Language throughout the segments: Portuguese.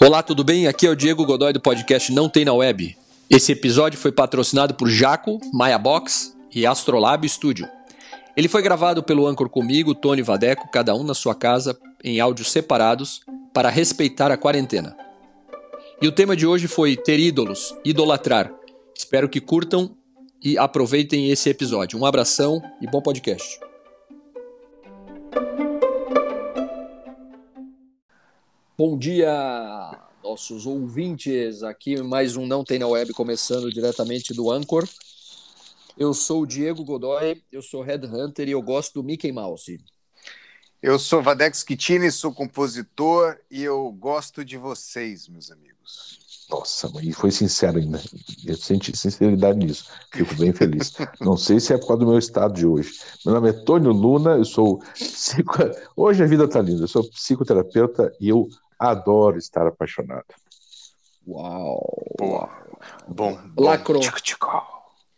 Olá, tudo bem? Aqui é o Diego Godoy do podcast Não Tem na Web. Esse episódio foi patrocinado por Jaco, Maya Box e Astrolab Studio. Ele foi gravado pelo Anchor comigo, Tony Vadeco, cada um na sua casa, em áudios separados, para respeitar a quarentena. E o tema de hoje foi ter ídolos, idolatrar. Espero que curtam e aproveitem esse episódio. Um abração e bom podcast. Bom dia, nossos ouvintes. Aqui mais um Não Tem na Web, começando diretamente do Anchor. Eu sou o Diego Godoy, eu sou Headhunter e eu gosto do Mickey Mouse. Eu sou Vadex Kitini, sou compositor e eu gosto de vocês, meus amigos. Nossa, e foi sincero ainda. Eu senti sinceridade nisso. Fico bem feliz. Não sei se é por causa do meu estado de hoje. Meu nome é Tônio Luna, eu sou psico... Hoje a vida está linda. Eu sou psicoterapeuta e eu adoro estar apaixonado. Uau! Boa. Bom, bom. Lacro.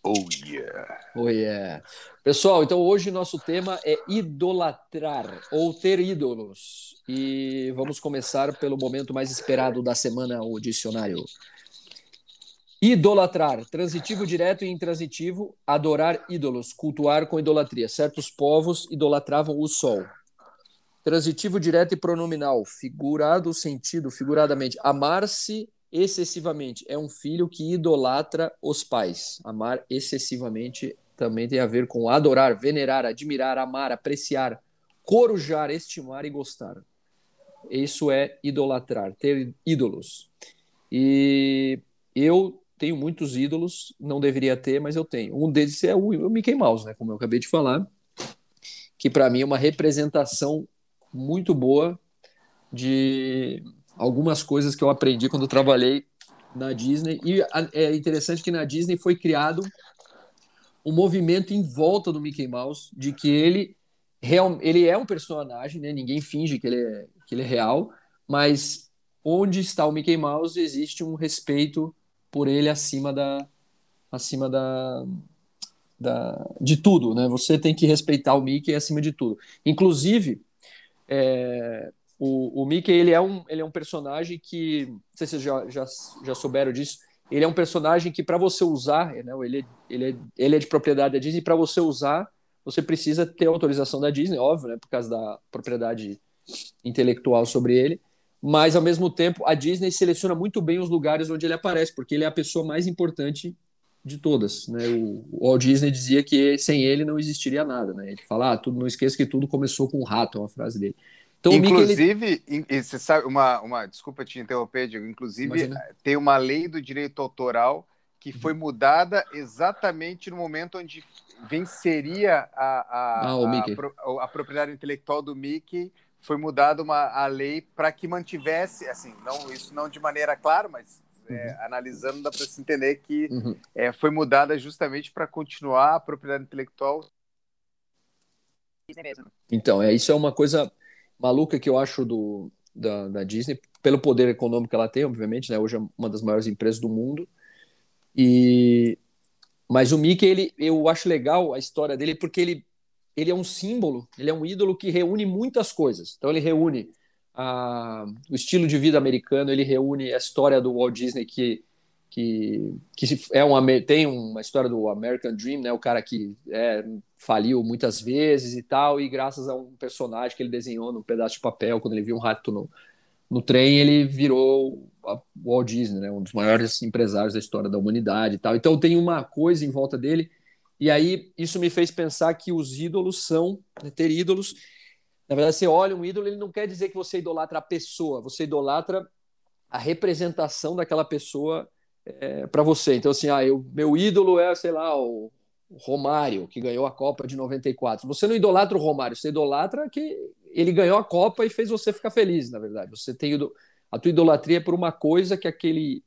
Oh yeah. Oh yeah. Pessoal, então hoje nosso tema é idolatrar ou ter ídolos. E vamos começar pelo momento mais esperado da semana, o dicionário. Idolatrar, transitivo direto e intransitivo, adorar ídolos, cultuar com idolatria. Certos povos idolatravam o sol. Transitivo direto e pronominal, figurado sentido, figuradamente, amar-se excessivamente. É um filho que idolatra os pais. Amar excessivamente também tem a ver com adorar, venerar, admirar, amar, apreciar, corujar, estimar e gostar. Isso é idolatrar, ter ídolos. E eu tenho muitos ídolos, não deveria ter, mas eu tenho. Um deles é o Mickey Mouse, né, como eu acabei de falar, que para mim é uma representação muito boa de algumas coisas que eu aprendi quando trabalhei na Disney. E é interessante que na Disney foi criado um movimento em volta do Mickey Mouse de que ele, real, ele é um personagem, né? ninguém finge que ele, é, que ele é real, mas onde está o Mickey Mouse existe um respeito por ele acima da acima da, da de tudo, né? Você tem que respeitar o Mickey acima de tudo. Inclusive, é, o, o Mickey ele é, um, ele é um personagem que, não sei se vocês já, já, já souberam disso, ele é um personagem que para você usar, né, ele, ele, ele é de propriedade da Disney, para você usar, você precisa ter autorização da Disney, óbvio, né, por causa da propriedade intelectual sobre ele, mas ao mesmo tempo a Disney seleciona muito bem os lugares onde ele aparece, porque ele é a pessoa mais importante de todas, né? O, o Walt Disney dizia que sem ele não existiria nada, né? Ele fala, ah, tudo, não esqueça que tudo começou com um rato, é uma frase dele. Então, inclusive, Mickey, ele... você sabe, uma, uma desculpa te interromper, Diego, inclusive Imagina. tem uma lei do direito autoral que foi mudada exatamente no momento onde venceria a, a, ah, a, a, a propriedade intelectual do Mickey, foi mudada uma, a lei para que mantivesse, assim, não, isso não de maneira clara, mas é, uhum. analisando dá para se entender que uhum. é, foi mudada justamente para continuar a propriedade intelectual. Então, é, isso é uma coisa maluca que eu acho do, da, da, Disney, pelo poder econômico que ela tem, obviamente, né? Hoje é uma das maiores empresas do mundo. E mas o Mickey, ele, eu acho legal a história dele porque ele, ele é um símbolo, ele é um ídolo que reúne muitas coisas. Então ele reúne a, o estilo de vida americano, ele reúne a história do Walt Disney que que, que é uma, tem uma história do American Dream, né? O cara que é, faliu muitas vezes e tal, e graças a um personagem que ele desenhou num pedaço de papel, quando ele viu um rato no, no trem, ele virou o Walt Disney, né? Um dos maiores empresários da história da humanidade e tal. Então tem uma coisa em volta dele, e aí isso me fez pensar que os ídolos são, né, ter ídolos. Na verdade, você olha um ídolo, ele não quer dizer que você idolatra a pessoa, você idolatra a representação daquela pessoa é, para você. Então, assim, ah, eu, meu ídolo é, sei lá, o Romário, que ganhou a Copa de 94. Você não idolatra o Romário, você idolatra que ele ganhou a Copa e fez você ficar feliz, na verdade. Você tem a tua idolatria é por uma coisa que aquele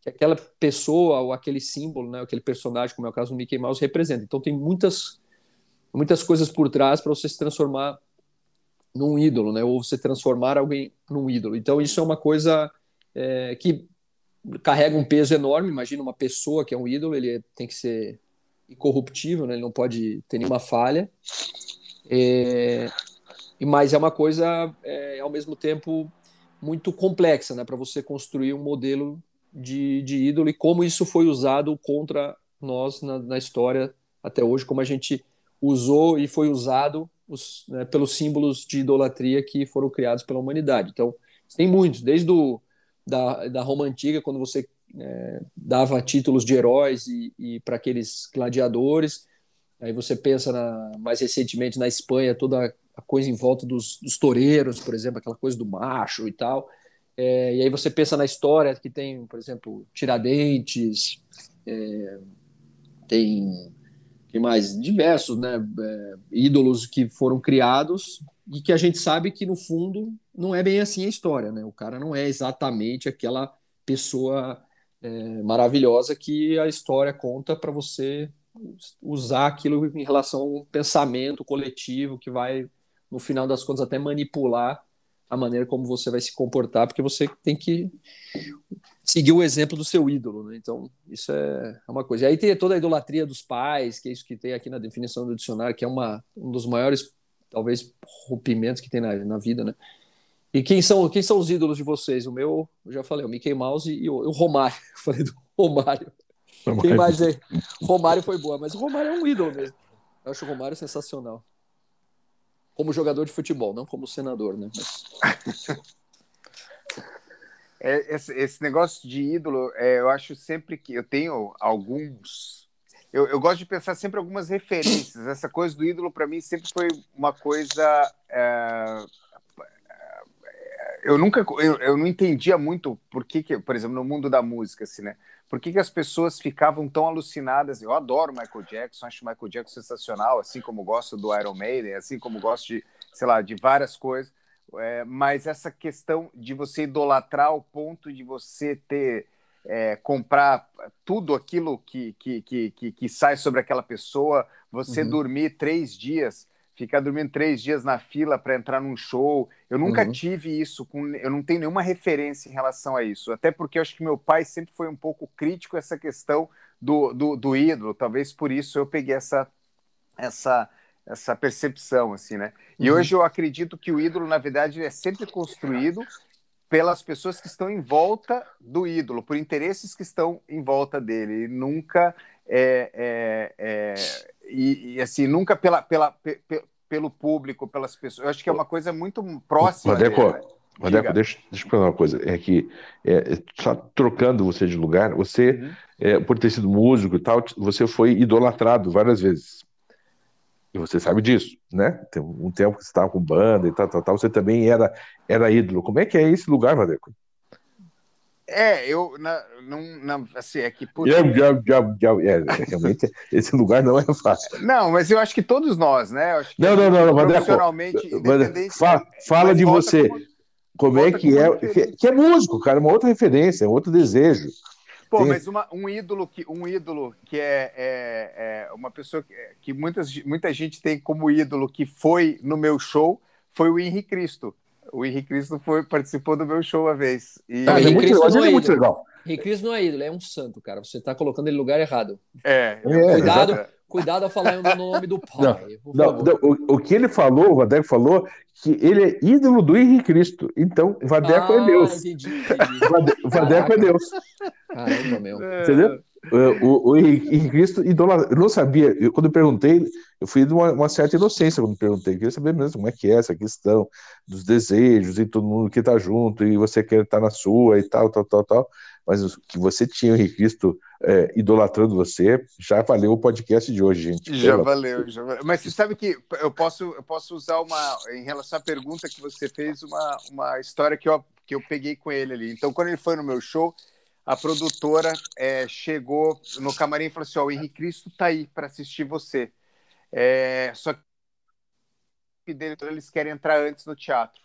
que aquela pessoa ou aquele símbolo, né, aquele personagem, como é o caso do Mickey Mouse, representa. Então tem muitas muitas coisas por trás para você se transformar num ídolo, né, ou você transformar alguém num ídolo. Então isso é uma coisa é, que carrega um peso enorme. Imagina uma pessoa que é um ídolo, ele tem que ser incorruptível, né? ele não pode ter nenhuma falha. É, mas é uma coisa, é, ao mesmo tempo, muito complexa, né, para você construir um modelo de, de ídolo e como isso foi usado contra nós na, na história até hoje, como a gente usou e foi usado os, né, pelos símbolos de idolatria que foram criados pela humanidade. Então, tem muitos, desde o, da, da Roma Antiga, quando você é, dava títulos de heróis e, e para aqueles gladiadores, aí você pensa na, mais recentemente na Espanha, toda a coisa em volta dos, dos toureiros, por exemplo, aquela coisa do macho e tal. É, e aí você pensa na história que tem, por exemplo, Tiradentes, é, tem, mais diversos né, é, ídolos que foram criados e que a gente sabe que no fundo não é bem assim a história, né? O cara não é exatamente aquela pessoa é, maravilhosa que a história conta para você usar aquilo em relação a um pensamento coletivo que vai no final das contas, até manipular a maneira como você vai se comportar, porque você tem que seguir o exemplo do seu ídolo, né? Então, isso é uma coisa. E aí tem toda a idolatria dos pais, que é isso que tem aqui na definição do dicionário, que é uma, um dos maiores, talvez, rompimentos que tem na, na vida, né? E quem são, quem são os ídolos de vocês? O meu, eu já falei, o Mickey Mouse e o, o Romário. Eu falei do Romário. Romário. Quem mais é? Romário foi boa, mas o Romário é um ídolo mesmo. Eu acho o Romário sensacional como jogador de futebol, não como senador, né? Mas... é, esse, esse, negócio de ídolo, é, eu acho sempre que eu tenho alguns. Eu, eu, gosto de pensar sempre algumas referências. Essa coisa do ídolo, para mim, sempre foi uma coisa. É, eu nunca. Eu, eu não entendia muito por que, que, por exemplo, no mundo da música, assim, né? Por que, que as pessoas ficavam tão alucinadas? Eu adoro Michael Jackson, acho o Michael Jackson sensacional, assim como gosto do Iron Maiden, assim como gosto de, sei lá, de várias coisas. É, mas essa questão de você idolatrar ao ponto de você ter é, comprar tudo aquilo que, que, que, que, que sai sobre aquela pessoa, você uhum. dormir três dias ficar dormindo três dias na fila para entrar num show. Eu nunca uhum. tive isso, com, eu não tenho nenhuma referência em relação a isso. Até porque eu acho que meu pai sempre foi um pouco crítico a essa questão do, do, do ídolo. Talvez por isso eu peguei essa, essa, essa percepção, assim, né? E uhum. hoje eu acredito que o ídolo, na verdade, é sempre construído pelas pessoas que estão em volta do ídolo, por interesses que estão em volta dele. E nunca é, é, é e, e, assim, nunca pela, pela, pe, pelo público, pelas pessoas. Eu acho que é uma coisa muito próxima. Vadeco, dele, né? Vadeco deixa, deixa eu falar uma coisa. É que, é, só trocando você de lugar, você, uhum. é, por ter sido músico e tal, você foi idolatrado várias vezes. E você sabe disso, né? Tem um tempo que você estava com banda e tal, tal, tal, você também era, era ídolo. Como é que é esse lugar, Vadeco? É, eu na, não, na, assim, é que por... é, realmente esse lugar não é fácil. Não, mas eu acho que todos nós, né? não, não, não, não, profissionalmente, independente. Fala, fala de você. Como, como é que é? Que, que, é músico, cara, uma outra referência, um outro desejo. Pô, Tem... mas uma, um ídolo que um ídolo que é, é, é uma pessoa que, que muitas, muita gente tem como ídolo que foi no meu show foi o Henrique Cristo. O Henrique Cristo foi, participou do meu show uma vez. E... Ah, é muito, legal, é muito legal. Henrique Cristo não é ídolo, é um santo, cara. Você está colocando ele no lugar errado. É. é cuidado, cuidado a falar o nome do pai. Não, não, não, o, o, que ele falou, o Vadeco falou, que ele é ídolo do Henrique Cristo. Então, Vadeco é ah, é Deus. Entendi, entendi. Vadeco é Deus. Caramba, meu. Entendeu? É, o, o Henrique Cristo idolatra. Eu não sabia, eu, quando eu perguntei, eu fui de uma, uma, certa inocência quando perguntei. Eu queria saber mesmo como é que é essa questão dos desejos e todo mundo que está junto e você quer estar tá na sua e tal, tal, tal, tal. Mas que você tinha o Henrique Cristo é, idolatrando você, já valeu o podcast de hoje, gente. Já valeu, já valeu. Mas você sabe que eu posso, eu posso usar uma, em relação à pergunta que você fez, uma, uma história que eu, que eu peguei com ele ali. Então, quando ele foi no meu show a produtora é, chegou no camarim e falou assim: Ó, o Henrique Cristo tá aí para assistir você. É, só que eles querem entrar antes no teatro.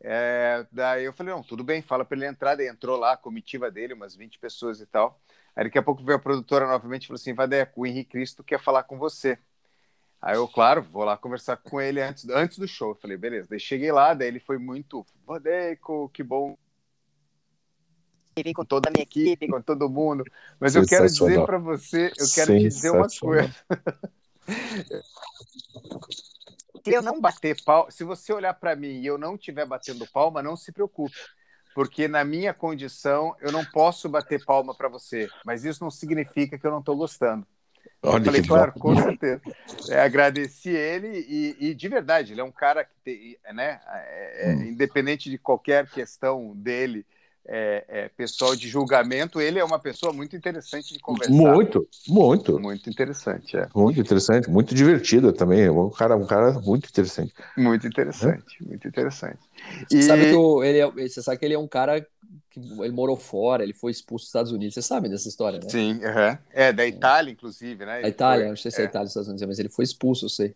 É, daí eu falei: Não, tudo bem, fala para ele entrar. Daí entrou lá a comitiva dele, umas 20 pessoas e tal. Aí daqui a pouco veio a produtora novamente e falou assim: Vadeco, o Henrique Cristo quer falar com você. Aí eu, claro, vou lá conversar com ele antes, antes do show. Eu falei, beleza. Daí cheguei lá, daí ele foi muito, Vadeco, que bom vim com toda a minha equipe, com todo mundo. Mas eu quero dizer para você, eu quero te dizer uma coisa. se eu não bater palma, se você olhar para mim e eu não estiver batendo palma, não se preocupe. porque na minha condição eu não posso bater palma para você, mas isso não significa que eu não estou gostando. Olha eu falei, claro, bom. com certeza. É, agradeci ele e, e, de verdade, ele é um cara que tem, né, é, é, hum. independente de qualquer questão dele, é, é, pessoal de julgamento, ele é uma pessoa muito interessante de conversar. Muito, muito. Muito interessante, é. Muito interessante, muito divertida também. É um cara, um cara muito interessante. Muito interessante, é? muito interessante. E... Você, sabe que o, ele é, você sabe que ele é um cara que ele morou fora, ele foi expulso dos Estados Unidos. Você sabe dessa história, né? Sim, é da Itália, inclusive, né? a Itália, foi... não sei se é, é Itália, Estados Unidos, mas ele foi expulso, eu sei.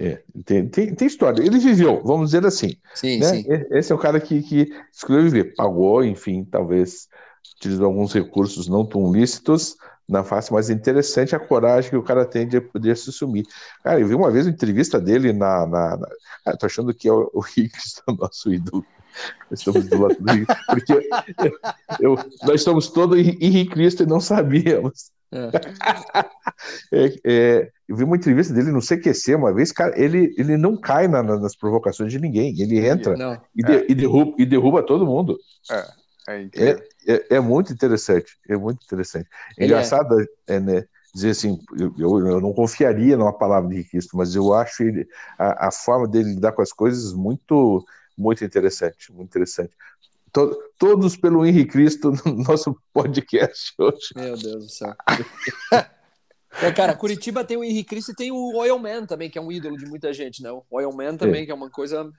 É, tem, tem, tem, história. Ele viveu, vamos dizer assim. Sim, né? sim. Esse é o cara que, que escolheu viver, pagou, enfim, talvez utilizou alguns recursos não tão lícitos na face, mas interessante a coragem que o cara tem de poder se sumir. Cara, eu vi uma vez uma entrevista dele na. na, na... Ah, tô achando que é o, o Rick é o nosso ídolo. Estamos do lado do porque eu, nós estamos todos em Cristo e não sabíamos. É. é, é, eu vi uma entrevista dele no CQC uma vez, cara, ele, ele não cai na, nas provocações de ninguém, ele entra e, de, e, derruba, e derruba todo mundo. É, é, é, é, muito interessante, é muito interessante. É engraçado é, né, dizer assim, eu, eu não confiaria numa palavra de Cristo, mas eu acho ele, a, a forma dele lidar com as coisas muito, muito interessante, muito interessante to, todos pelo Henrique Cristo no nosso podcast hoje. Meu Deus do céu. É, cara, Curitiba tem o Henrique Cristo e tem o Oil Man também, que é um ídolo de muita gente, né? O Oil Man também, é. que é uma coisa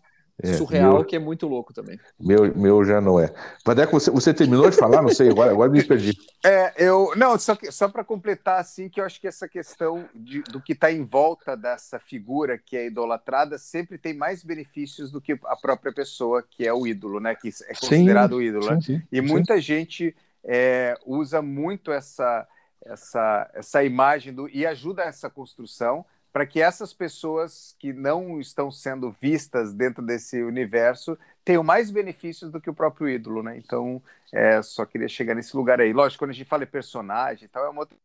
é, surreal, meu, que é muito louco também. Meu, meu já não é. Vadeco, você, você terminou de falar? Não sei, agora, agora me perdi. É, eu. Não, só, só para completar, assim, que eu acho que essa questão de, do que está em volta dessa figura que é idolatrada sempre tem mais benefícios do que a própria pessoa que é o ídolo, né? Que é considerado sim, o ídolo. Sim, né? sim, e muita gente é, usa muito essa, essa, essa imagem do, e ajuda essa construção para que essas pessoas que não estão sendo vistas dentro desse universo tenham mais benefícios do que o próprio ídolo, né? Então, é, só queria chegar nesse lugar aí. Lógico, quando a gente fala em personagem e tal, é uma outra...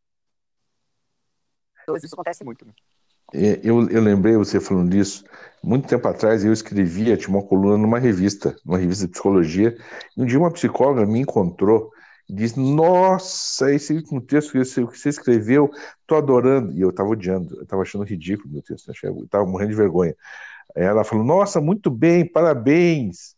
Isso acontece muito, né? É, eu, eu lembrei você falando disso. Muito tempo atrás eu escrevia, tinha uma coluna numa revista, numa revista de psicologia, e um dia uma psicóloga me encontrou diz: Nossa, esse texto que você escreveu, tô adorando. E eu tava odiando, eu tava achando ridículo meu texto, eu tava morrendo de vergonha. Aí ela falou: Nossa, muito bem, parabéns.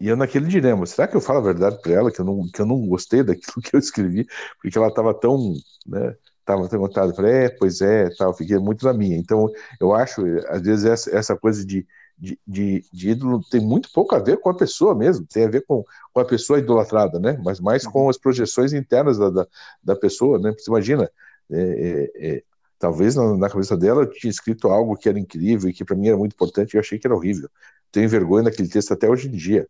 E eu naquele dilema, será que eu falo a verdade para ela, que eu, não, que eu não gostei daquilo que eu escrevi, porque ela estava tão, né, tava tão contada, falei, é, pois é, tal, fiquei muito na minha. Então, eu acho, às vezes, essa, essa coisa de, de, de, de, ídolo tem muito pouco a ver com a pessoa mesmo, tem a ver com, com a pessoa idolatrada, né? Mas mais com uhum. as projeções internas da, da, da pessoa, né? Você imagina, é, é, é, talvez na, na, cabeça dela tinha escrito algo que era incrível e que para mim era muito importante e eu achei que era horrível. Tenho vergonha daquele texto até hoje em dia,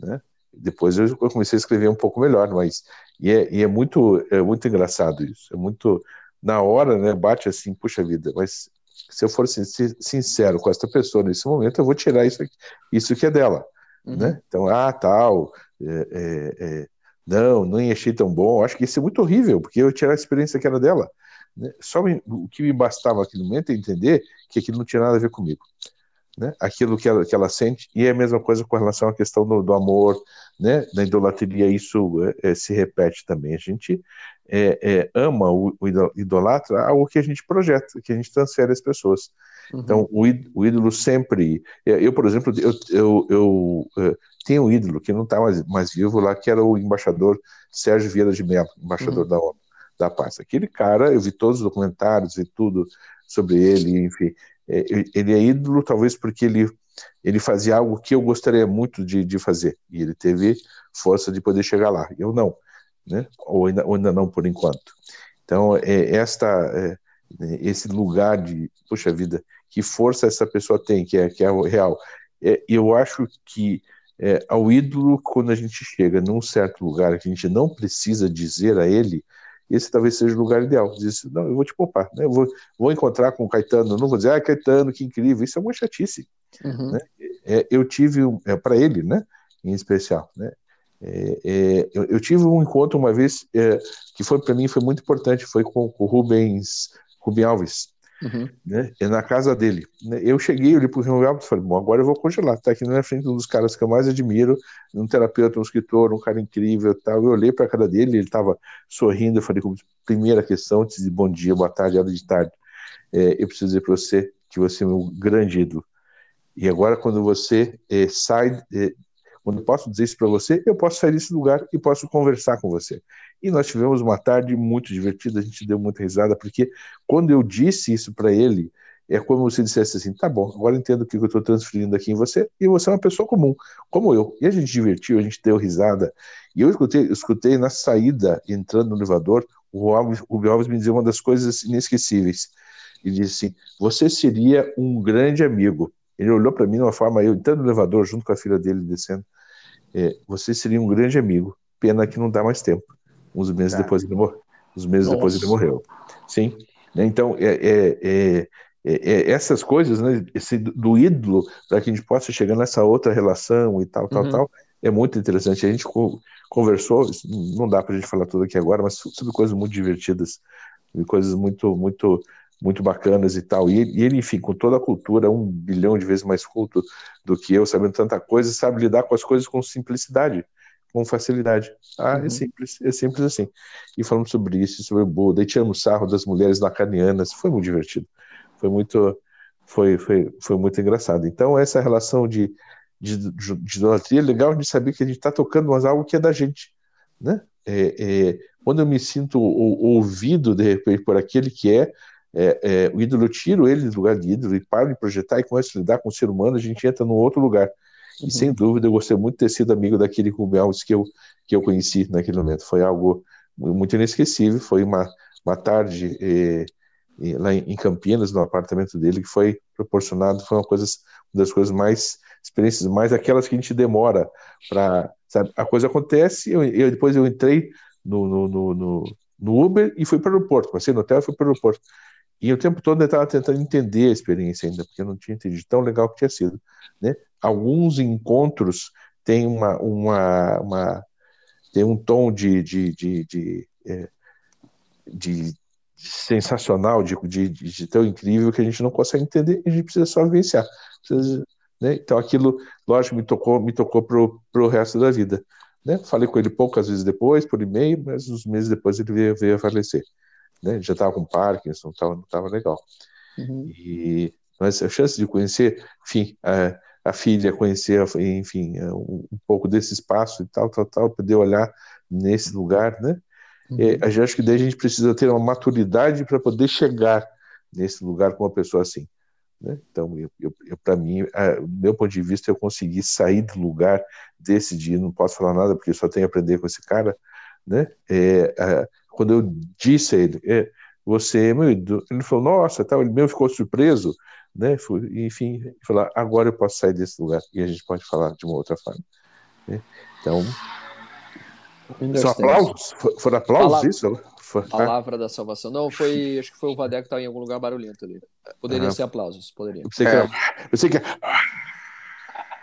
né? Depois eu comecei a escrever um pouco melhor, mas e é, e é muito é muito engraçado isso, é muito na hora, né? Bate assim, puxa vida, mas se eu for sincero com essa pessoa nesse momento, eu vou tirar isso, aqui, isso que é dela. Uhum. Né? Então, ah, tal, é, é, é, não, não achei tão bom. Acho que isso é muito horrível, porque eu tirar a experiência que era dela. Né? Só me, o que me bastava naquele momento é entender que aquilo não tinha nada a ver comigo. Né? Aquilo que ela, que ela sente, e é a mesma coisa com relação à questão do, do amor, né? da idolatria, isso é, é, se repete também. A gente é, é, ama o, o idolatra algo que a gente projeta, que a gente transfere às pessoas. Uhum. Então, o, o, ídolo sempre. Eu, por exemplo, eu, eu, eu, eu é, tenho um ídolo que não está mais, mais, vivo lá, que era o embaixador Sérgio Vieira de Mello, embaixador uhum. da ONU, da paz. Aquele cara, eu vi todos os documentários e tudo sobre ele, enfim. É, ele é ídolo, talvez porque ele, ele fazia algo que eu gostaria muito de, de fazer, e ele teve força de poder chegar lá. Eu não né? ou, ainda, ou ainda não por enquanto. Então, é, esta, é, esse lugar de, puxa vida, que força essa pessoa tem, que é, que é o real. É, eu acho que é, ao ídolo, quando a gente chega num certo lugar que a gente não precisa dizer a ele, esse talvez seja o lugar ideal. Diz, não, eu vou te poupar, né? eu vou, vou encontrar com o Caetano, não vou dizer, ah, Caetano, que incrível, isso é uma chatice. Uhum. Né? É, eu tive, é, para ele, né, em especial, né, é, é, eu, eu, tive um encontro uma vez é, que foi para mim foi muito importante, foi com, o Rubens Rubem Alves. Uhum. Né? É na casa dele. Né? Eu cheguei, olhei pro Remo Alves e falei, bom, agora eu vou congelar. Tá aqui na frente um dos caras que eu mais admiro, um terapeuta, um escritor, um cara incrível tal. Eu olhei para a cara dele, ele estava sorrindo, eu falei, primeira questão, de bom dia, boa tarde, hora de tarde, é, eu preciso dizer para você que você é meu grande ídolo. E agora, quando você é, sai, quando eu posso dizer isso para você, eu posso sair desse lugar e posso conversar com você. E nós tivemos uma tarde muito divertida, a gente deu muita risada, porque quando eu disse isso para ele, é como se dissesse assim: tá bom, agora entendo o que eu estou transferindo aqui em você, e você é uma pessoa comum, como eu. E a gente divertiu, a gente deu risada. E eu escutei, escutei na saída, entrando no elevador, o Rubio Alves me dizer uma das coisas inesquecíveis. Ele disse assim: você seria um grande amigo. Ele olhou para mim de uma forma, eu entrando no elevador junto com a filha dele descendo. É, você seria um grande amigo. Pena que não dá mais tempo. Uns meses tá. depois ele morreu. Uns meses Nossa. depois ele morreu. Sim. Né, então, é, é, é, é, essas coisas, né, esse, do ídolo, para que a gente possa chegar nessa outra relação e tal, tal, uhum. tal, é muito interessante. A gente conversou, não dá para a gente falar tudo aqui agora, mas sobre coisas muito divertidas, coisas muito, muito muito bacanas e tal. E, e ele, enfim, com toda a cultura, um bilhão de vezes mais culto do que eu, sabendo tanta coisa, sabe lidar com as coisas com simplicidade, com facilidade. Ah, é uhum. é simples, é simples assim. E falamos sobre isso, sobre o Buda, e tiramos sarro das mulheres lacanianas, foi muito divertido. Foi muito, foi, foi, foi muito engraçado. Então, essa relação de, de, de idolatria é legal de saber que a gente está tocando mas algo que é da gente, né? É, é, quando eu me sinto ouvido de repente por aquele que é é, é, o ídolo, eu tiro ele do lugar de ídolo e paro de projetar e começo a lidar com o ser humano, a gente entra num outro lugar. Uhum. E sem dúvida eu gostei muito de ter sido amigo daquele Rubem Alves que eu, que eu conheci naquele momento. Foi algo muito inesquecível. Foi uma, uma tarde eh, lá em Campinas, no apartamento dele, que foi proporcionado. Foi uma, coisa, uma das coisas mais, experiências mais aquelas que a gente demora para. A coisa acontece, eu, eu, depois eu entrei no, no, no, no, no Uber e fui para o aeroporto. Passei no hotel e fui para o aeroporto. E o tempo todo eu estava tentando entender a experiência ainda, porque eu não tinha entendido tão legal que tinha sido. Né? Alguns encontros têm uma, uma, uma tem um tom de, de, de, de, é, de sensacional, de, de, de, tão incrível que a gente não consegue entender e a gente precisa só vivenciar. Precisa, né? Então aquilo, lógico, me tocou, me tocou resto da vida. Né? Falei com ele poucas vezes depois, por e-mail, mas uns meses depois ele veio, veio a falecer né? Já estava com Parkinson, tava, não estava legal. Uhum. E mas a chance de conhecer, enfim, a, a filha conhecer, enfim, é, um, um, pouco desse espaço e tal, tal, tal, poder olhar nesse lugar, né? Uhum. É, eu acho que daí a gente precisa ter uma maturidade para poder chegar nesse lugar com uma pessoa assim. Né? Então, eu, eu, eu para mim, a, meu ponto de vista, eu consegui sair do lugar desse dia. Não posso falar nada porque só tenho a aprender com esse cara, né? É, a, quando eu disse a ele, é, você é meu ídolo, ele falou, nossa, tal, ele mesmo ficou surpreso, né? Enfim, falou, agora eu posso sair desse lugar e a gente pode falar de uma outra forma. Né? Então, são aplausos? Foram aplausos Palavra, isso? Foi, palavra da salvação. Não, foi, acho que foi o Vadeco que estava em algum lugar barulhento ali. Poderia ser aplausos, poderia. Eu sei que, é. eu sei que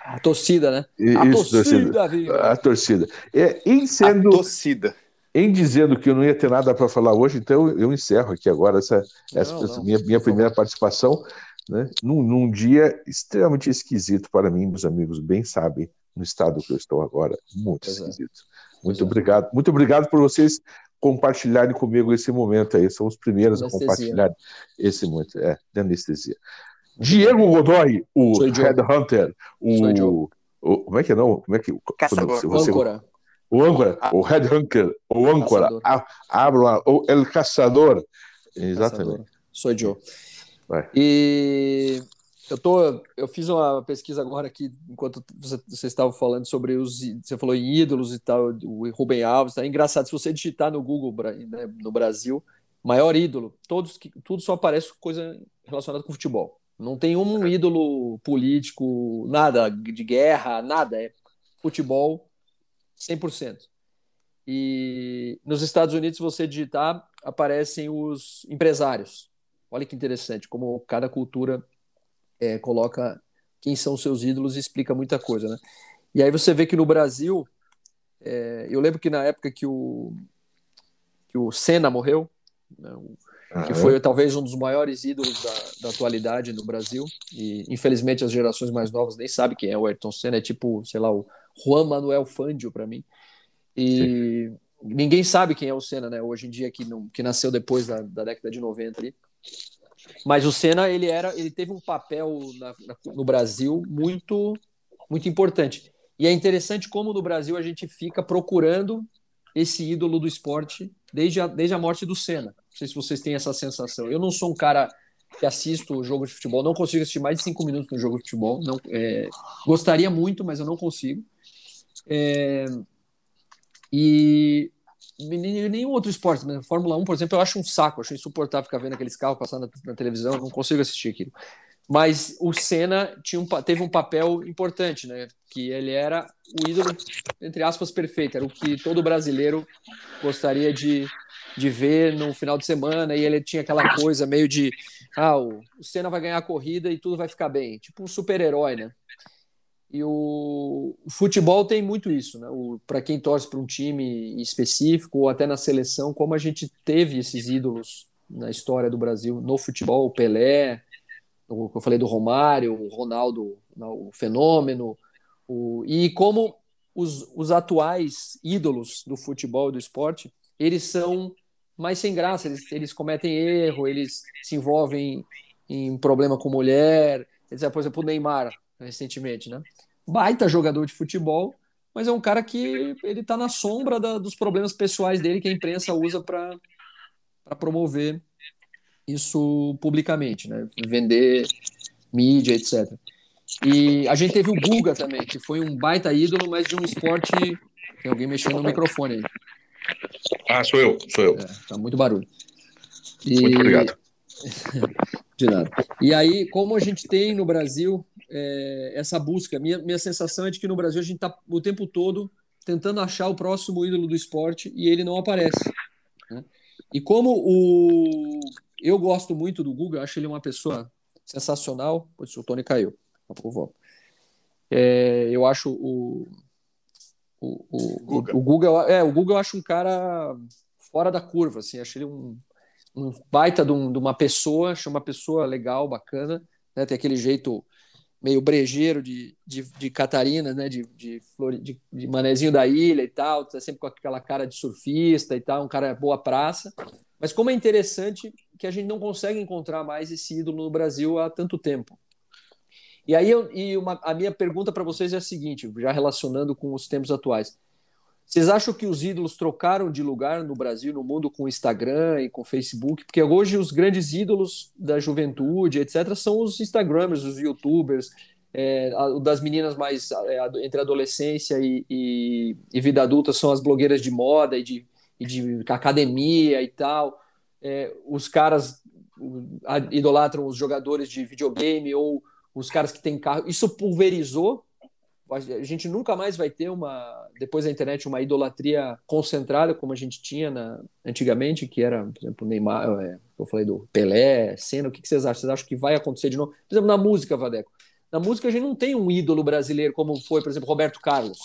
a torcida, né? A Isso, torcida, torcida. A torcida. É, em sendo, a torcida. Em dizendo que eu não ia ter nada para falar hoje, então eu encerro aqui agora essa, essa, não, não, minha, minha primeira participação, né, num, num, dia extremamente esquisito para mim, meus amigos bem sabem, no estado que eu estou agora, muito Exato. esquisito. Muito Exato. obrigado. Muito obrigado por vocês compartilharem comigo esse momento aí. São os primeiros anestesia. a compartilhar esse momento. É, de anestesia. Diego Godoy, o Headhunter, o, o. Como é que é não? Como é que. Caçador. Você, você, o âncora, o headhunter, o âncora, abra o El Caçador. Exatamente. Sou Joe. Vai. E eu tô, eu fiz uma pesquisa agora aqui enquanto você, você estava falando sobre os, você falou em ídolos e tal, o Rubem Alves. É engraçado se você digitar no Google né, no Brasil, maior ídolo, todos tudo só aparece coisa relacionada com futebol. Não tem um ídolo político, nada de guerra, nada. É futebol 100%. E nos Estados Unidos, se você digitar, aparecem os empresários. Olha que interessante, como cada cultura é, coloca quem são seus ídolos e explica muita coisa, né? E aí você vê que no Brasil, é, eu lembro que na época que o, que o Senna morreu, né, uhum. que foi talvez um dos maiores ídolos da, da, atualidade no Brasil. E infelizmente as gerações mais novas nem sabem quem é o Ayrton Senna, é tipo, sei lá, o Juan Manuel Fangio para mim. E Sim. ninguém sabe quem é o Senna, né? Hoje em dia que, não, que nasceu depois da, da década de 90 ali. Mas o Senna ele era, ele teve um papel na, na, no Brasil muito muito importante. E é interessante como no Brasil a gente fica procurando esse ídolo do esporte desde a, desde a morte do Senna. Não sei se vocês têm essa sensação. Eu não sou um cara que assisto o jogo de futebol, não consigo assistir mais de cinco minutos no jogo de futebol. Não, é, gostaria muito, mas eu não consigo. É, e nenhum outro esporte, né? Fórmula 1, por exemplo, eu acho um saco, acho insuportável ficar vendo aqueles carros passando na, na televisão, não consigo assistir aquilo. Mas o Senna tinha um, teve um papel importante, né? Que ele era o ídolo, entre aspas, perfeito, era o que todo brasileiro gostaria de, de ver no final de semana, e ele tinha aquela coisa meio de ah, o Senna vai ganhar a corrida e tudo vai ficar bem, tipo um super-herói, né? E o, o, futebol tem muito isso, né? Para quem torce para um time específico ou até na seleção, como a gente teve esses ídolos na história do Brasil no futebol, o Pelé, o que eu falei do Romário, o Ronaldo, o Fenômeno, o, e como os, os atuais ídolos do futebol e do esporte, eles são mais sem graça, eles, eles cometem erro, eles se envolvem em problema com mulher, por exemplo, o Neymar, recentemente, né? Baita jogador de futebol, mas é um cara que ele está na sombra da, dos problemas pessoais dele que a imprensa usa para promover isso publicamente, né? Vender mídia, etc. E a gente teve o Guga também, que foi um baita ídolo, mas de um esporte. Tem alguém mexendo no microfone aí. Ah, sou eu, sou eu. É, tá muito barulho. E... Muito obrigado. de nada. E aí, como a gente tem no Brasil é, essa busca, minha, minha sensação é de que no Brasil a gente está o tempo todo tentando achar o próximo ídolo do esporte e ele não aparece. Né? E como o eu gosto muito do Guga, acho ele uma pessoa sensacional. Pois o Tony caiu. Por É, eu acho o, o, o, Guga. o, Guga, é, o Guga eu acho um cara fora da curva, assim, acho ele um, um baita de, um, de uma pessoa, acho uma pessoa legal, bacana, né, tem aquele jeito meio brejeiro de, de, de Catarina, né, de, de, de, de manezinho da ilha e tal, tá sempre com aquela cara de surfista e tal, um cara boa praça, mas como é interessante que a gente não consegue encontrar mais esse ídolo no Brasil há tanto tempo. E aí eu, e uma, a minha pergunta para vocês é a seguinte, já relacionando com os tempos atuais. Vocês acham que os ídolos trocaram de lugar no Brasil, no mundo, com o Instagram e com o Facebook? Porque hoje os grandes ídolos da juventude, etc., são os Instagramers, os YouTubers, é, das meninas mais é, entre adolescência e, e, e, vida adulta são as blogueiras de moda e de e de academia e tal. É, os caras idolatram os jogadores de videogame ou os caras que têm carro. Isso pulverizou. A gente nunca mais vai ter uma, depois da internet, uma idolatria concentrada como a gente tinha na, antigamente, que era, por exemplo, Neymar, é, eu falei do Pelé, Senna. O que, que vocês acham? Vocês acham que vai acontecer de novo? Por exemplo, na música, Vadeco. Na música a gente não tem um ídolo brasileiro como foi, por exemplo, Roberto Carlos,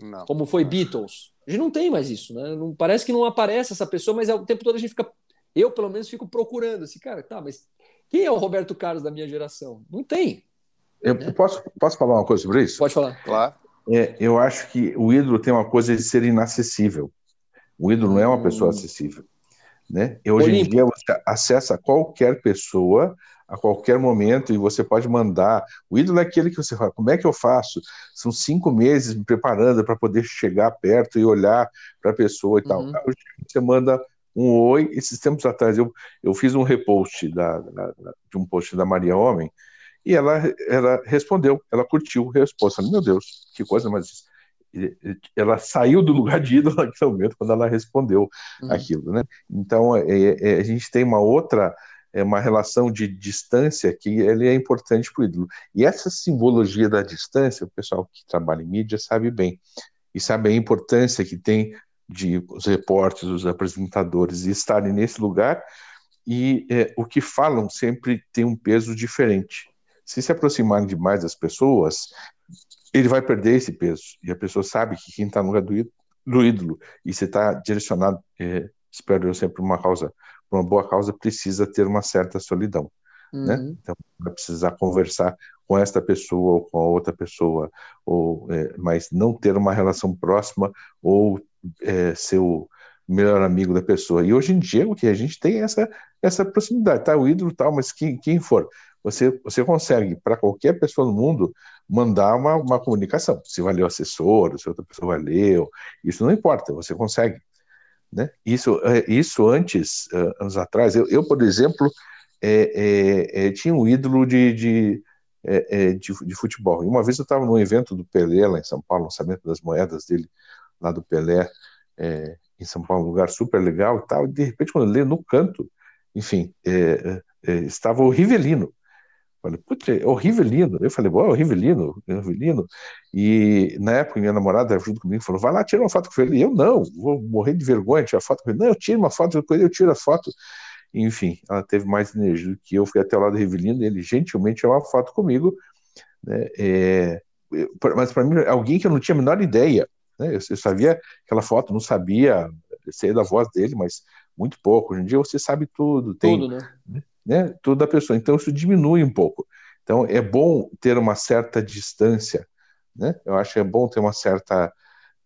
não. como foi Beatles. A gente não tem mais isso, né? Não, parece que não aparece essa pessoa, mas é o tempo todo a gente fica. Eu, pelo menos, fico procurando assim, cara, tá, mas quem é o Roberto Carlos da minha geração? Não tem. Eu né? posso, posso falar uma coisa sobre isso? Pode falar. Claro. É, eu acho que o ídolo tem uma coisa de ser inacessível. O ídolo não é uma pessoa hum. acessível. Né? E hoje Olímpico. em dia você acessa qualquer pessoa a qualquer momento e você pode mandar. O ídolo é aquele que você fala, como é que eu faço? São cinco meses me preparando para poder chegar perto e olhar para a pessoa e tal. Uhum. Você manda um oi. Esses tempos atrás eu, eu fiz um repost da, da, de um post da Maria Homem e ela, ela respondeu, ela curtiu a resposta. Meu Deus, que coisa mais. Ela saiu do lugar de ídolo naquele momento quando ela respondeu uhum. aquilo, né? Então é, é, a gente tem uma outra é uma relação de distância que ele é importante para o ídolo. E essa simbologia da distância, o pessoal que trabalha em mídia sabe bem, e sabe a importância que tem de os repórteres, os apresentadores estarem nesse lugar, e é, o que falam sempre tem um peso diferente. Se se aproximarem demais das pessoas, ele vai perder esse peso, e a pessoa sabe que quem está no lugar do ídolo, do ídolo e se está direcionado, é, espero eu sempre, uma causa uma boa causa precisa ter uma certa solidão. Né? Uhum. Né? Então, vai precisar conversar com esta pessoa ou com a outra pessoa, ou, é, mas não ter uma relação próxima ou é, ser o melhor amigo da pessoa. E hoje em dia o que a gente tem é essa essa proximidade, tá? O ídolo tal, mas quem, quem for, você você consegue para qualquer pessoa no mundo mandar uma, uma comunicação. Se vai ler o assessor, se outra pessoa vai ler, isso não importa, você consegue. Né? Isso, é, isso antes, anos atrás, eu, eu por exemplo, é, é, é, tinha um ídolo de, de, é, é, de, de, futebol. E uma vez eu estava num evento do Pelé, lá em São Paulo, lançamento das moedas dele, lá do Pelé, em São Paulo, um lugar super legal e tal, e de repente, quando eu leio no canto, enfim, estava o Rivelino. Falei, putz, é o Rivelino. Eu falei, boa, o Rivelino, o Rivelino. E na época, minha namorada junto comigo falou, vai lá, tira uma foto com ele. E eu, não, vou morrer de vergonha tirar foto com ele. Não, eu tiro uma foto com ele, eu tiro a foto. Enfim, ela teve mais energia do que eu. Fui até o lado do Rivelino, ele gentilmente tirou uma foto comigo. Né? É, mas para mim, alguém que eu não tinha a menor ideia. Né? Eu, eu sabia aquela foto, não sabia, sei da voz dele, mas muito pouco. Hoje em dia você sabe tudo. Tem, tudo, né? né? Né? Tudo da pessoa. Então isso diminui um pouco. Então é bom ter uma certa distância. Né? Eu acho que é bom ter uma certa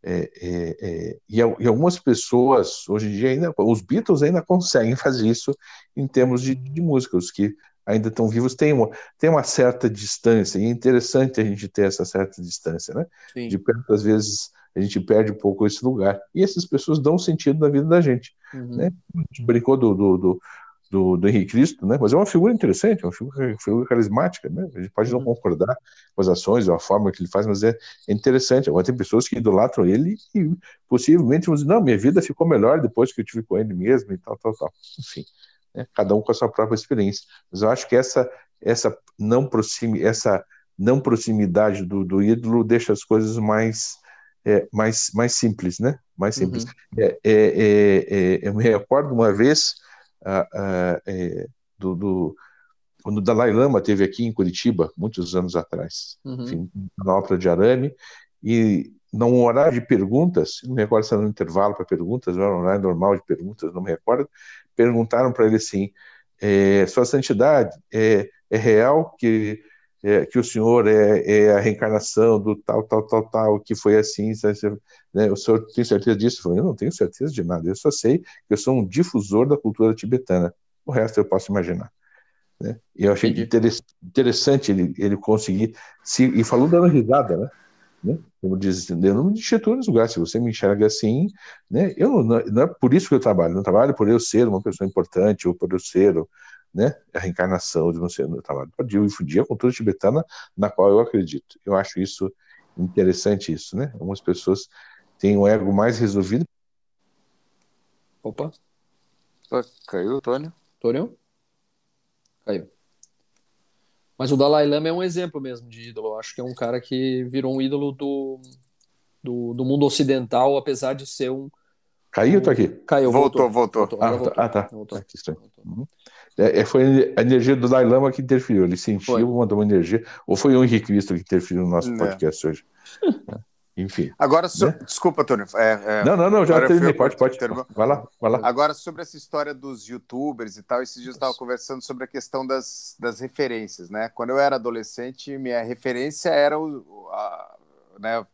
é, é, é, e, e, algumas pessoas, hoje em dia, ainda, os Beatles ainda conseguem fazer isso em termos de, de música, os que ainda estão vivos têm uma, têm uma certa distância, e é interessante a gente ter essa certa distância, né? Sim. De perto, às vezes, a gente perde um pouco esse lugar. E essas pessoas dão sentido na vida da gente. Uhum. Né? A gente brincou do, do, do, do, do Henrique Cristo, né? Mas é uma figura interessante, é uma figura, figura carismática, né? A gente pode não uhum. concordar com as ações, ou a forma que ele faz, mas é, é interessante. Agora tem pessoas que idolatram ele e possivelmente vão dizer, não, minha vida ficou melhor depois que eu tive com ele mesmo e tal, tal, tal. Enfim, né? cada um com a sua própria experiência. Mas eu acho que essa essa não proximi, essa não proximidade do, do ídolo deixa as coisas mais é, mais, mais simples, né? Mais simples. Uhum. É, é, é, é eu me recordo uma vez é, do, do, quando o Dalai Lama teve aqui em Curitiba, muitos anos atrás, uhum. enfim, na ópera de Arame, e num horário de perguntas, não me recordo se era no intervalo para perguntas, ou era um horário normal de perguntas, não me recordo, perguntaram para ele assim, é, Sua Santidade, é, é real que, é, que o Senhor é, é, a reencarnação do tal, tal, tal, tal, que foi assim, né? o Senhor tem certeza disso? Eu, falei, eu não tenho certeza de nada, eu só sei que eu sou um difusor da cultura tibetana, o resto eu posso imaginar. Né? E eu achei interessante ele, ele conseguir, se, e falou dando risada, né? né? Como diz, eu não me instituo nesse lugar, se você me enxerga assim, né? Eu não, não, é por isso que eu trabalho, não trabalho por eu ser uma pessoa importante, ou por eu ser, né? A reencarnação de você no trabalho, pode difundir a cultura tibetana na qual eu acredito. Eu acho isso interessante, isso, né? Algumas pessoas têm um ego mais resolvido. Opa. Opa caiu, Tônio? Tônio? Caiu. Mas o Dalai Lama é um exemplo mesmo de ídolo. Eu acho que é um cara que virou um ídolo do, do, do mundo ocidental, apesar de ser um. Caiu ou tá aqui? Caiu, voltou. Voltou, voltou. Ah, voltou. Tá. Ah, tá. Voltou. Ah, que estranho. Uhum. É, é, foi a energia do Dalai Lama que interferiu. Ele sentiu, foi. mandou uma energia. Ou foi o Henrique Cristo que interferiu no nosso é. podcast hoje? É. Enfim. Agora, so... né? desculpa, Tony. É, é... Não, não, não, já terminei. Pode, pode. Vai lá, vai lá. Agora, sobre essa história dos youtubers e tal, esses dias eu estava conversando sobre a questão das, das referências, né? Quando eu era adolescente, minha referência era o, a, né,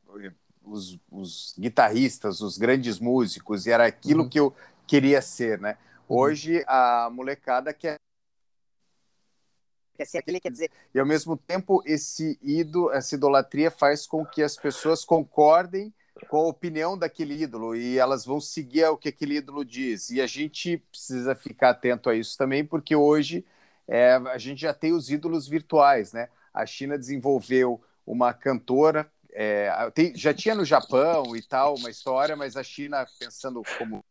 os, os, guitarristas, os grandes músicos, e era aquilo uhum. que eu queria ser, né? Uhum. Hoje, a molecada quer quer ser aquele, quer dizer. E ao mesmo tempo, esse ídolo, essa idolatria faz com que as pessoas concordem com a opinião daquele ídolo e elas vão seguir o que aquele ídolo diz. E a gente precisa ficar atento a isso também, porque hoje é, a gente já tem os ídolos virtuais, né? A China desenvolveu uma cantora, é, tem, já tinha no Japão e tal uma história, mas a China pensando como?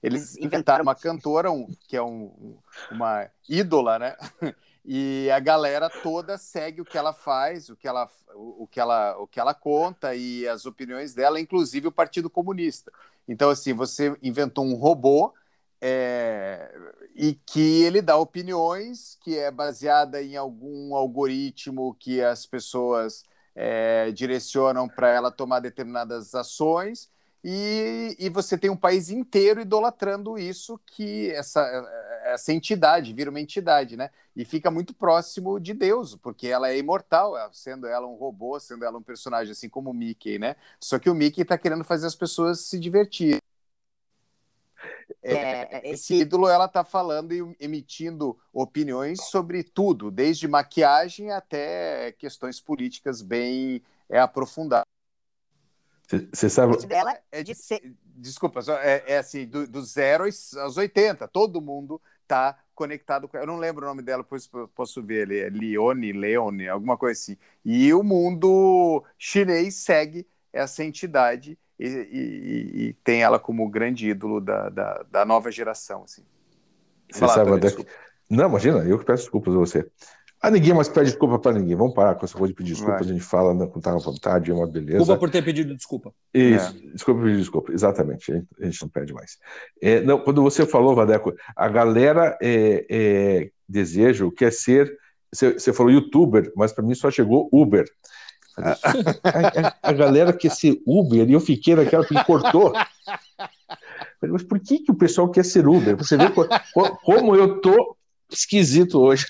Eles inventaram uma cantora, um, que é um, uma ídola, né? E a galera toda segue o que ela faz, o que ela, o, que ela, o que ela conta e as opiniões dela, inclusive o Partido Comunista. Então, assim, você inventou um robô é, e que ele dá opiniões que é baseada em algum algoritmo que as pessoas é, direcionam para ela tomar determinadas ações e, e você tem um país inteiro idolatrando isso, que essa, essa entidade vira uma entidade, né? E fica muito próximo de Deus, porque ela é imortal, sendo ela um robô, sendo ela um personagem assim como o Mickey, né? Só que o Mickey está querendo fazer as pessoas se divertirem. É, é esse ídolo ela está falando e emitindo opiniões sobre tudo, desde maquiagem até questões políticas bem é, aprofundadas. Você sabe. Dela é de ser... Desculpa, é, é assim, do, do, zero aos 80, todo mundo está conectado com. Eu não lembro o nome dela, depois posso ver ali. É Leone, Leone, alguma coisa assim. E o mundo chinês segue essa entidade e, e, e tem ela como grande ídolo da, da, da nova geração. Assim. Você sabe, Tony, Não, imagina, eu que peço desculpas a você. Ah, ninguém mais pede desculpa para ninguém. Vamos parar com essa coisa de pedir desculpa. Vai. A gente fala quando tá à vontade, é uma beleza. Desculpa por ter pedido desculpa. Isso, é. desculpa por pedir desculpa, exatamente. A gente, a gente não pede mais. É, não, quando você falou, Vadeco, a galera é, é, deseja, quer ser. Você, você falou youtuber, mas para mim só chegou Uber. A, a, a, galera quer ser Uber e eu fiquei naquela que cortou. Mas por que, que o pessoal quer ser Uber? Você vê como eu tô esquisito hoje.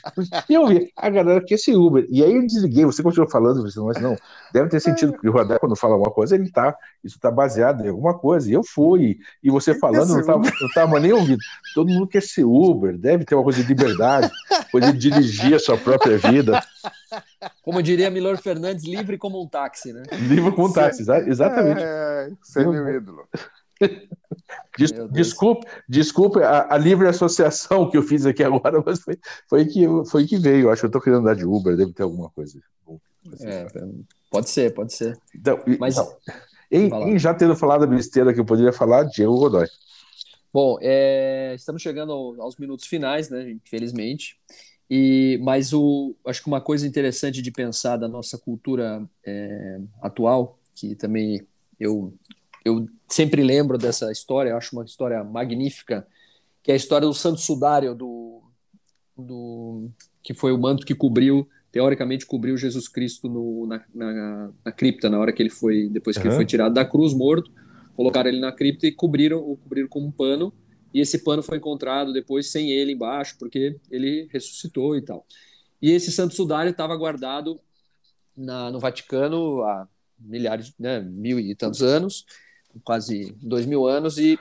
E eu vi, a galera quer esse Uber. E aí eu desliguei, você continuou falando, mas não, deve ter sentido, porque o Radar, quando fala alguma coisa, ele tá, isso tá baseado em alguma coisa. E eu fui, e você falando, não tava, não tava nem ouvindo. Todo mundo quer ser Uber, deve ter uma coisa de liberdade, coisa de dirigir a sua própria vida. Como diria Milor Fernandes, livre como um táxi, né? Livre como um táxi, exatamente. É, sem meu ídolo. Des, desculpe, desculpe a, a, livre associação que eu fiz aqui agora, mas foi, foi, que, foi que veio. Acho que eu estou querendo andar de Uber, deve ter alguma coisa. É, pode ser, pode ser. Então, mas, então, em, em, já tendo falado a besteira que eu poderia falar, Diego Godoy. Bom, é, estamos chegando aos minutos finais, né? Infelizmente. E, mas o, acho que uma coisa interessante de pensar da nossa cultura é, atual, que também eu eu sempre lembro dessa história, eu acho uma história magnífica, que é a história do Santo Sudário, do, do, que foi o manto que cobriu, teoricamente cobriu Jesus Cristo no, na, na, na, cripta, na hora que ele foi, depois que uhum. ele foi tirado da cruz, morto, colocaram ele na cripta e cobriram, o cobriram com um pano, e esse pano foi encontrado depois sem ele embaixo, porque ele ressuscitou e tal. E esse Santo Sudário estava guardado na, no Vaticano há milhares, né, mil e tantos anos, quase dois mil anos, e,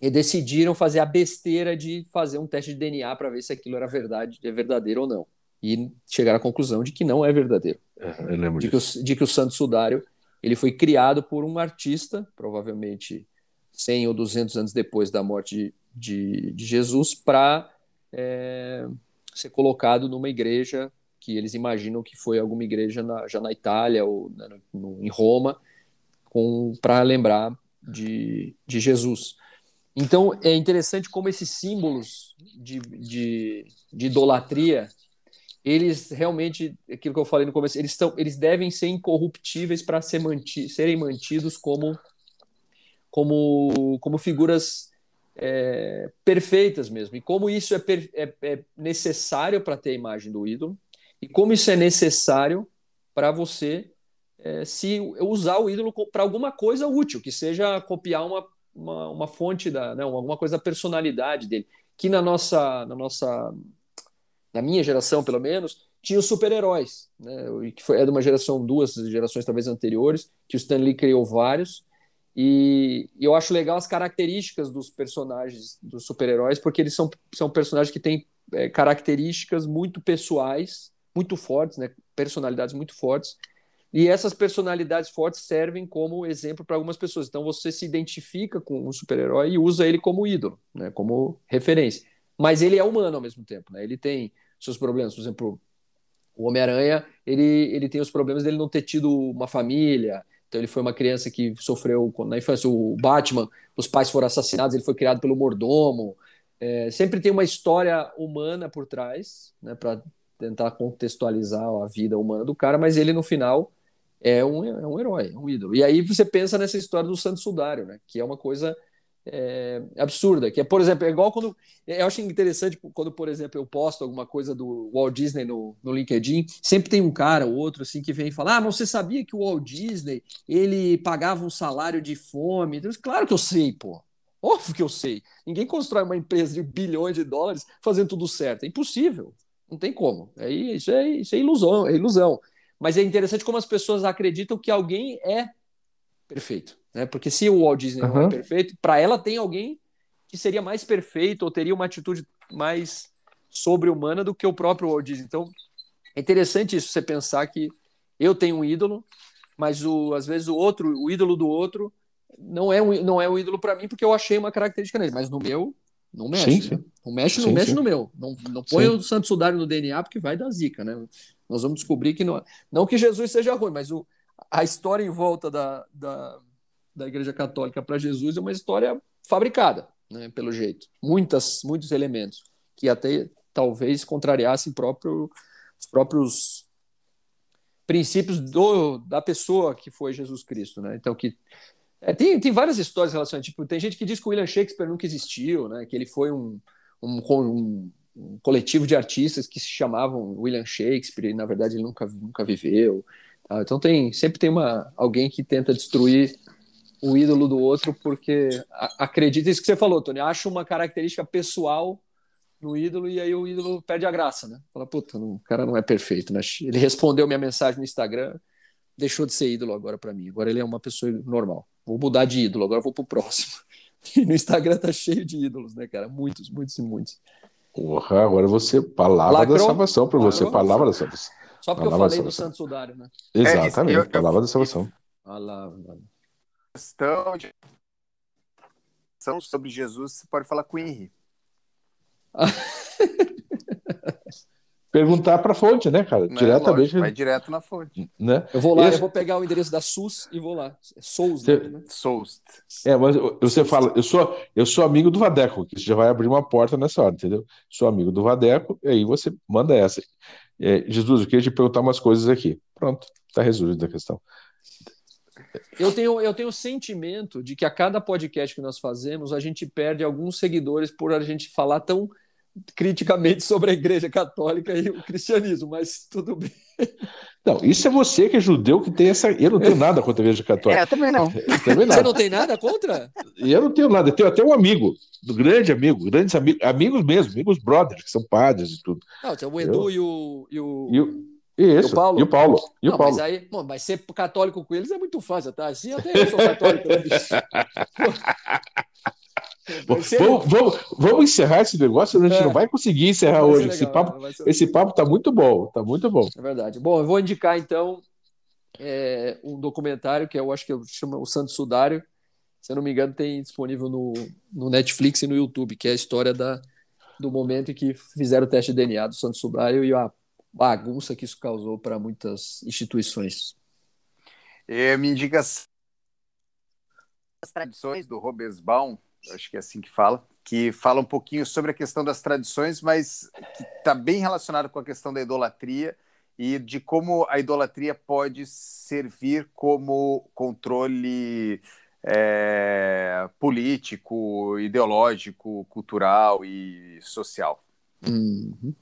e decidiram fazer a besteira de fazer um teste de DNA para ver se aquilo era verdade, é verdadeiro ou não. E chegaram à conclusão de que não é verdadeiro. É, de, que o, de que o Santo Sudário ele foi criado por um artista, provavelmente 100 ou 200 anos depois da morte de, de, de Jesus, para é, ser colocado numa igreja que eles imaginam que foi alguma igreja na, já na Itália ou na, no, em Roma, para lembrar de, de Jesus. Então é interessante como esses símbolos de, de, de idolatria eles realmente, aquilo que eu falei no começo, eles, estão, eles devem ser incorruptíveis para ser manti, serem mantidos como, como, como figuras é, perfeitas mesmo. E como isso é, per, é, é necessário para ter a imagem do ídolo, e como isso é necessário para você é, se usar o ídolo para alguma coisa útil, que seja copiar uma, uma, uma fonte da, né, alguma coisa da personalidade dele, que na nossa, na nossa, na minha geração pelo menos, tinha os super-heróis, né, que foi, é de uma geração, duas gerações talvez anteriores, que o Stan Lee criou vários, e, eu acho legal as características dos personagens, dos super-heróis, porque eles são, são personagens que têm é, características muito pessoais, muito fortes, né, personalidades muito fortes, e essas personalidades fortes servem como exemplo para algumas pessoas. Então você se identifica com um super-herói e usa ele como ídolo, né, como referência. Mas ele é humano ao mesmo tempo, né? Ele tem seus problemas, por exemplo, o Homem-Aranha, ele, ele tem os problemas dele não ter tido uma família. Então ele foi uma criança que sofreu na infância o Batman, os pais foram assassinados, ele foi criado pelo mordomo. É, sempre tem uma história humana por trás, né, para tentar contextualizar a vida humana do cara, mas ele no final é um, é um herói, é um ídolo. E aí você pensa nessa história do Santo Sudário, né? Que é uma coisa é, absurda, que é, por exemplo, é igual quando. Eu acho interessante quando, por exemplo, eu posto alguma coisa do Walt Disney no, no LinkedIn, sempre tem um cara ou outro assim que vem falar: Ah, mas você sabia que o Walt Disney ele pagava um salário de fome? Então, claro que eu sei, pô. Óbvio que eu sei. Ninguém constrói uma empresa de bilhões de dólares fazendo tudo certo. É impossível. Não tem como. É, isso, é, isso é ilusão, é ilusão. Mas é interessante como as pessoas acreditam que alguém é perfeito. Né? Porque se o Walt Disney uhum. não é perfeito, para ela tem alguém que seria mais perfeito ou teria uma atitude mais sobre-humana do que o próprio Walt Disney. Então, é interessante isso, você pensar que eu tenho um ídolo, mas o, às vezes o outro, o ídolo do outro, não é um, não é um ídolo para mim porque eu achei uma característica nele, mas no meu não mexe, sim, sim. Né? não mexe, não sim, mexe no meu. Não, não põe o Santo Sudário no DNA porque vai dar zica, né? Nós vamos descobrir que não, não que Jesus seja ruim, mas o, a história em volta da, da, da Igreja Católica para Jesus é uma história fabricada, né, pelo jeito. Muitas, muitos elementos que até talvez contrariassem próprio, os próprios princípios do, da pessoa que foi Jesus Cristo, né? Então que é, tem, tem várias histórias relacionadas, tipo, tem gente que diz que o William Shakespeare nunca existiu, né? Que ele foi um, um, um, um coletivo de artistas que se chamavam William Shakespeare e na verdade ele nunca, nunca viveu. Tá? Então tem sempre tem uma alguém que tenta destruir o ídolo do outro porque acredita isso que você falou, Tony. Acha uma característica pessoal no ídolo e aí o ídolo perde a graça, né? Fala, puta, não, o cara não é perfeito, né? Ele respondeu minha mensagem no Instagram, deixou de ser ídolo agora para mim. Agora ele é uma pessoa normal. Vou mudar de ídolo, agora vou pro próximo. E no Instagram tá cheio de ídolos, né, cara? Muitos, muitos e muitos. Porra, agora você palavra da salvação para você, palavra da salvação. Só porque eu falei do Santo Sudário, né? Exatamente, é, eu, palavra da salvação. Palavra questão de sobre Jesus, você pode falar com o Henry. Perguntar para a fonte, né, cara? Não, Diretamente. Lógico, vai direto na fonte. Né? Eu vou lá, Esse... eu vou pegar o endereço da SUS e vou lá. É Souls, você... né? Souls. É, mas você fala, eu sou, eu sou amigo do Vadeco, que já vai abrir uma porta nessa hora, entendeu? Sou amigo do Vadeco, e aí você manda essa. É, Jesus, eu queria te perguntar umas coisas aqui. Pronto, está resolvida a questão. Eu tenho, eu tenho o sentimento de que a cada podcast que nós fazemos, a gente perde alguns seguidores por a gente falar tão criticamente sobre a Igreja Católica e o cristianismo, mas tudo bem. Não, isso é você que é judeu que tem essa. Eu não tenho nada contra a Igreja Católica. É, também não. também Você não tem nada contra? Eu não tenho nada. Eu tenho até um amigo, do grande amigo, grandes amigos, amigos mesmo, amigos brothers, que são padres e tudo. Não, tem o Edu eu... e o. E o... E o... Isso. E o Paulo? E o Paulo. E não, o Paulo. Mas, aí, bom, mas ser católico com eles é muito fácil, tá? Assim até eu sou católico. Né, vamos, vamos, vamos, encerrar esse negócio, a gente é. não vai conseguir encerrar vai hoje. Legal, esse papo, esse papo tá muito bom, tá muito bom. É verdade. Bom, eu vou indicar então é, um documentário que eu acho que chama O Santo Sudário. Se eu não me engano, tem disponível no, no Netflix e no YouTube, que é a história da, do momento em que fizeram o teste de DNA do Santo Sudário e a bagunça que isso causou para muitas instituições. É, me indica as tradições do Robesbaum, acho que é assim que fala, que fala um pouquinho sobre a questão das tradições, mas que está bem relacionado com a questão da idolatria e de como a idolatria pode servir como controle é, político, ideológico, cultural e social. Uhum.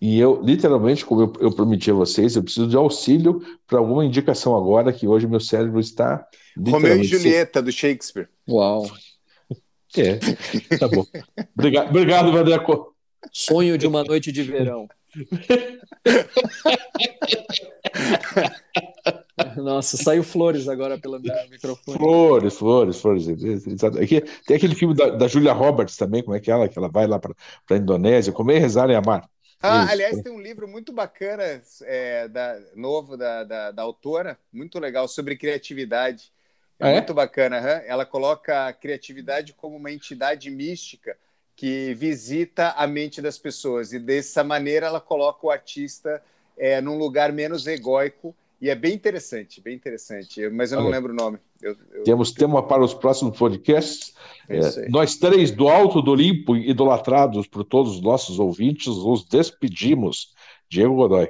E eu, literalmente, como eu, eu prometi a vocês, eu preciso de auxílio para alguma indicação agora, que hoje meu cérebro está. Romeu e Julieta, do Shakespeare. Uau. É, tá bom. Obrigado, obrigado Vandeco. Sonho de uma noite de verão. Nossa, saiu flores agora pelo microfone. Flores, flores, flores. Aqui, tem aquele filme da, da Julia Roberts também, como é que é ela, que ela vai lá para a Indonésia, comer, rezar e amar. Ah, Isso. aliás, tem um livro muito bacana, é, da, novo da, da, da, autora, muito legal, sobre criatividade. É, é? muito bacana. Hein? Ela coloca a criatividade como uma entidade mística que visita a mente das pessoas. E dessa maneira ela coloca o artista é, num lugar menos egóico e é bem interessante, bem interessante, mas eu não Olha, lembro o nome. Eu, eu... Temos tema para os próximos podcasts. É, é nós três, do Alto do Olimpo, idolatrados por todos os nossos ouvintes, nos despedimos. Diego Godoy.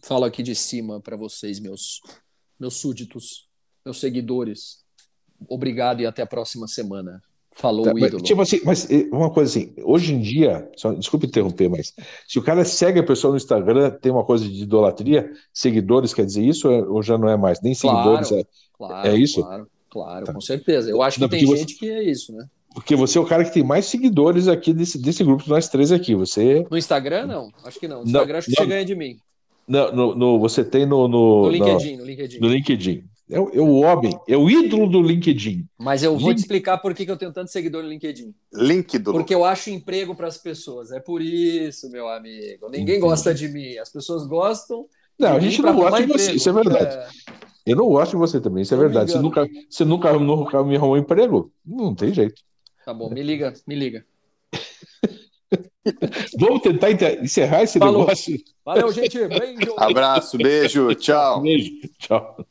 Falo aqui de cima para vocês, meus, meus súditos, meus seguidores. Obrigado e até a próxima semana. Falou Tá, o mas, ídolo. tipo assim, mas eh, uma coisa assim, hoje em dia, só, desculpe interromper, mas se o cara segue a pessoa no Instagram, tem uma coisa de idolatria, seguidores quer dizer isso ou já não é mais? Nem seguidores, Claro. é- Claro, É isso? Claro, claro, Tá. com certeza. Eu acho que Não, tem você- gente que é isso, né? porque você é o cara que tem mais seguidores aqui desse, desse grupo de nós três aqui. Você, No Instagram, não. Acho que não. No Não, Instagram, acho que não. você ganha de mim. não, no, no- você tem no, no, No no- LinkedIn, no LinkedIn. no LinkedIn. É, o- é o homem, é o ídolo do LinkedIn. Mas eu vou Link- te explicar por que que eu tenho tanto seguidor no LinkedIn. Link do Porque eu acho emprego para as pessoas. É por isso, meu amigo. Ninguém Entendi. gosta de mim. As pessoas gostam. Não, a gente não gosta de você, isso é verdade. É. Eu não gosto de você também, isso é me verdade. Você nunca, você nunca, nunca me arrumou emprego? Não tem jeito. Tá bom, me liga, me liga. Vamos tentar encerrar esse Falou. negócio. Valeu, gente. Beijo. Abraço, beijo, tchau. Beijo. Tchau.